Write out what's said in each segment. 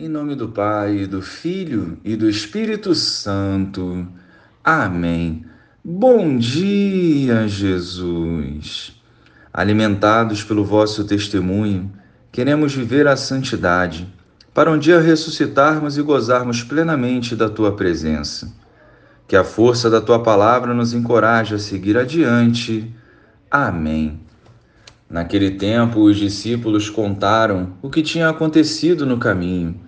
Em nome do Pai, do Filho e do Espírito Santo. Amém. Bom dia, Jesus. Alimentados pelo vosso testemunho, queremos viver a santidade, para um dia ressuscitarmos e gozarmos plenamente da tua presença. Que a força da tua palavra nos encoraje a seguir adiante. Amém. Naquele tempo, os discípulos contaram o que tinha acontecido no caminho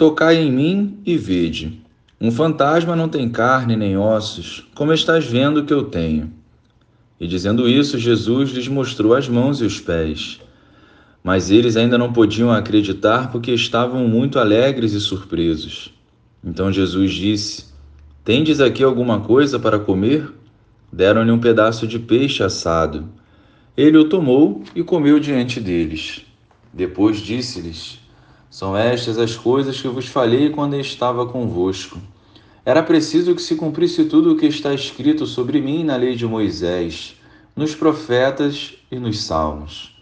Tocai em mim e vede. Um fantasma não tem carne nem ossos, como estás vendo que eu tenho. E dizendo isso, Jesus lhes mostrou as mãos e os pés. Mas eles ainda não podiam acreditar porque estavam muito alegres e surpresos. Então Jesus disse: Tendes aqui alguma coisa para comer? Deram-lhe um pedaço de peixe assado. Ele o tomou e comeu diante deles. Depois disse-lhes: são estas as coisas que vos falei quando estava convosco. Era preciso que se cumprisse tudo o que está escrito sobre mim na lei de Moisés, nos profetas e nos salmos.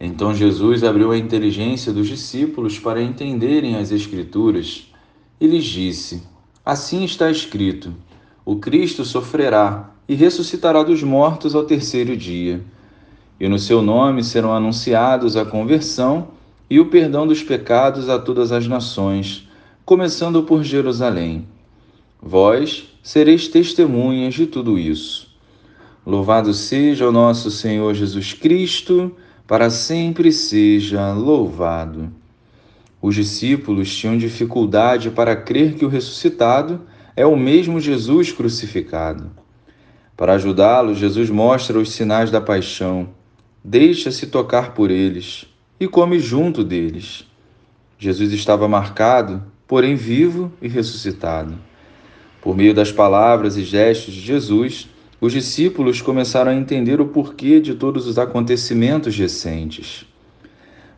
Então Jesus abriu a inteligência dos discípulos para entenderem as Escrituras e lhes disse: Assim está escrito: O Cristo sofrerá e ressuscitará dos mortos ao terceiro dia, e no seu nome serão anunciados a conversão e o perdão dos pecados a todas as nações, começando por Jerusalém. Vós sereis testemunhas de tudo isso. Louvado seja o nosso Senhor Jesus Cristo, para sempre seja louvado. Os discípulos tinham dificuldade para crer que o ressuscitado é o mesmo Jesus crucificado. Para ajudá-los, Jesus mostra os sinais da paixão, deixa-se tocar por eles e come junto deles. Jesus estava marcado, porém vivo e ressuscitado. Por meio das palavras e gestos de Jesus, os discípulos começaram a entender o porquê de todos os acontecimentos recentes.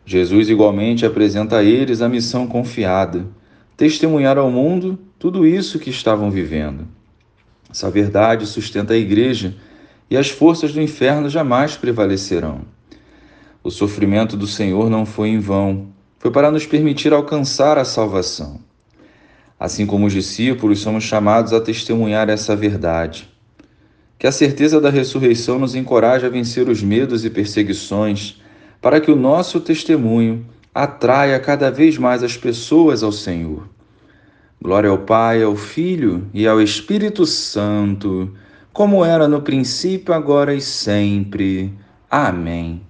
Jesus igualmente apresenta a eles a missão confiada: testemunhar ao mundo tudo isso que estavam vivendo. Essa verdade sustenta a igreja e as forças do inferno jamais prevalecerão. O sofrimento do Senhor não foi em vão, foi para nos permitir alcançar a salvação. Assim como os discípulos, somos chamados a testemunhar essa verdade. Que a certeza da ressurreição nos encoraje a vencer os medos e perseguições, para que o nosso testemunho atraia cada vez mais as pessoas ao Senhor. Glória ao Pai, ao Filho e ao Espírito Santo, como era no princípio, agora e sempre. Amém.